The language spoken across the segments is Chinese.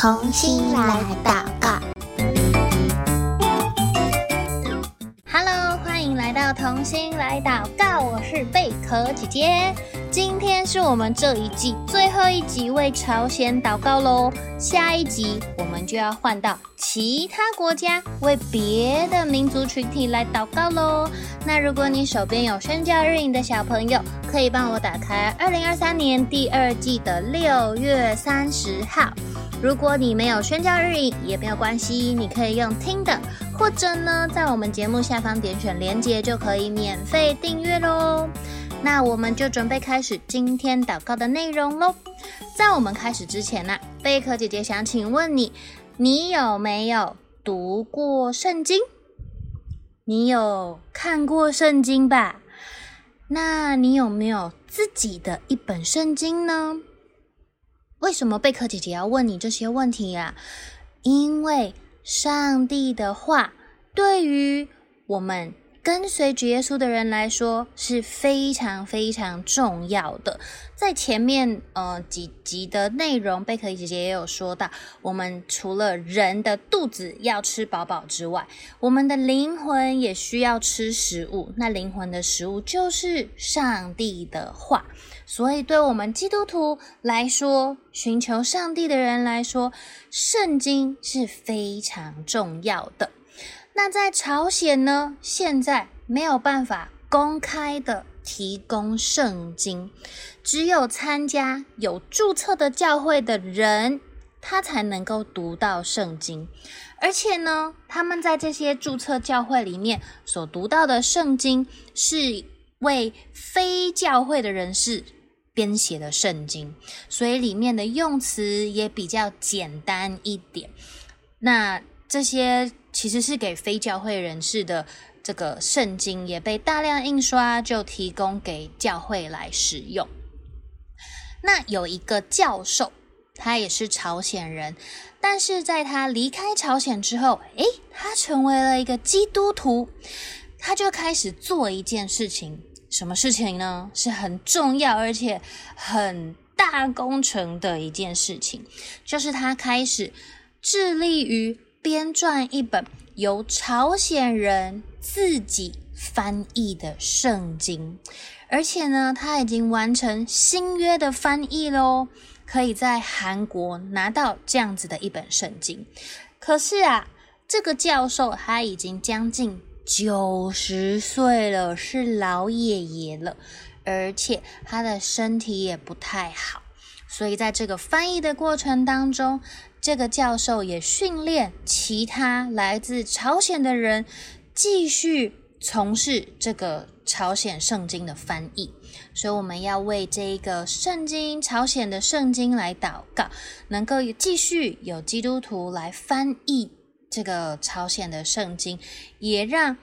同心来祷告。Hello，欢迎来到同心来祷告，我是贝壳姐姐。今天是我们这一季最后一集为朝鲜祷告喽，下一集我们就要换到其他国家为别的民族群体来祷告喽。那如果你手边有宣教日影的小朋友，可以帮我打开二零二三年第二季的六月三十号。如果你没有宣教日影也没有关系，你可以用听的，或者呢在我们节目下方点选连接就可以免费订阅喽。那我们就准备开始今天祷告的内容喽。在我们开始之前呢、贝壳姐姐想请问你，你有没有读过圣经？你有看过圣经吧？那你有没有自己的一本圣经呢？为什么贝壳姐姐要问你这些问题呀、啊？因为上帝的话对于我们。跟随主耶稣的人来说是非常非常重要的。在前面呃几集的内容，贝壳姐姐也有说到，我们除了人的肚子要吃饱饱之外，我们的灵魂也需要吃食物。那灵魂的食物就是上帝的话。所以，对我们基督徒来说，寻求上帝的人来说，圣经是非常重要的。那在朝鲜呢？现在没有办法公开的提供圣经，只有参加有注册的教会的人，他才能够读到圣经。而且呢，他们在这些注册教会里面所读到的圣经，是为非教会的人士编写的圣经，所以里面的用词也比较简单一点。那这些。其实是给非教会人士的这个圣经，也被大量印刷，就提供给教会来使用。那有一个教授，他也是朝鲜人，但是在他离开朝鲜之后，诶，他成为了一个基督徒，他就开始做一件事情，什么事情呢？是很重要而且很大工程的一件事情，就是他开始致力于。编撰一本由朝鲜人自己翻译的圣经，而且呢，他已经完成新约的翻译喽，可以在韩国拿到这样子的一本圣经。可是啊，这个教授他已经将近九十岁了，是老爷爷了，而且他的身体也不太好，所以在这个翻译的过程当中。这个教授也训练其他来自朝鲜的人继续从事这个朝鲜圣经的翻译，所以我们要为这个圣经朝鲜的圣经来祷告，能够继续有基督徒来翻译这个朝鲜的圣经，也让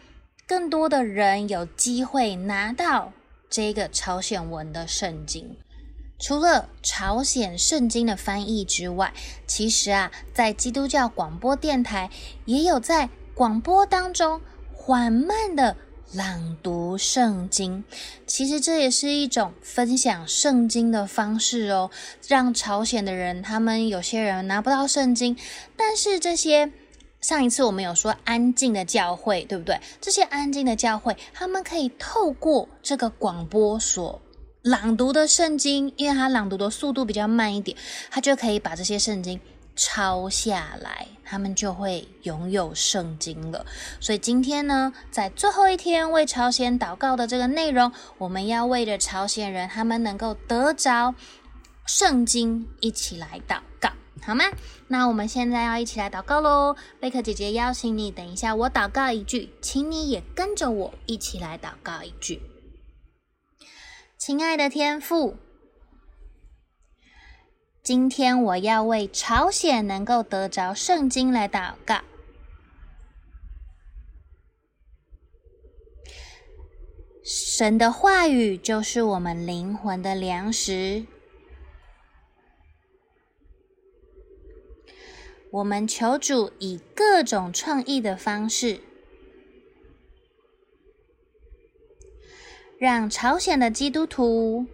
更多的人有机会拿到这个朝鲜文的圣经。除了朝鲜圣经的翻译之外，其实啊，在基督教广播电台也有在广播当中缓慢的朗读圣经。其实这也是一种分享圣经的方式哦，让朝鲜的人，他们有些人拿不到圣经，但是这些上一次我们有说安静的教会，对不对？这些安静的教会，他们可以透过这个广播所。朗读的圣经，因为他朗读的速度比较慢一点，他就可以把这些圣经抄下来，他们就会拥有圣经了。所以今天呢，在最后一天为朝鲜祷告的这个内容，我们要为着朝鲜人他们能够得着圣经一起来祷告，好吗？那我们现在要一起来祷告喽。贝克姐姐邀请你，等一下我祷告一句，请你也跟着我一起来祷告一句。亲爱的天父，今天我要为朝鲜能够得着圣经来祷告。神的话语就是我们灵魂的粮食。我们求主以各种创意的方式。让朝鲜的基督徒，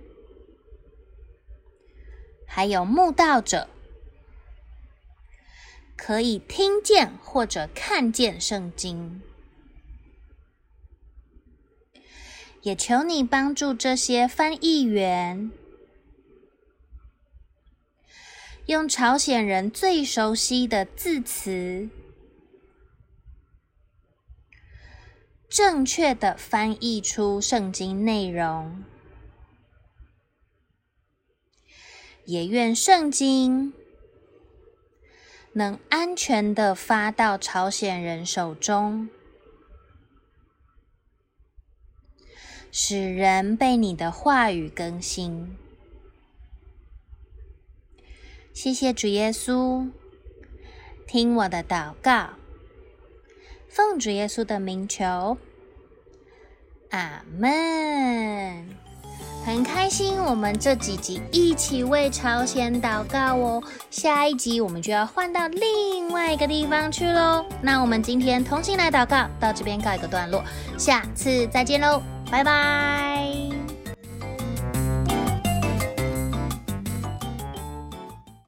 还有慕道者，可以听见或者看见圣经。也求你帮助这些翻译员，用朝鲜人最熟悉的字词，正确的翻译出圣经内容。也愿圣经能安全的发到朝鲜人手中。使人被你的话语更新。谢谢主耶稣，听我的祷告，奉主耶稣的名求，阿门。很开心，我们这几集一起为朝鲜祷告哦。下一集我们就要换到另外一个地方去喽。那我们今天同心来祷告，到这边告一个段落，下次再见喽。拜拜。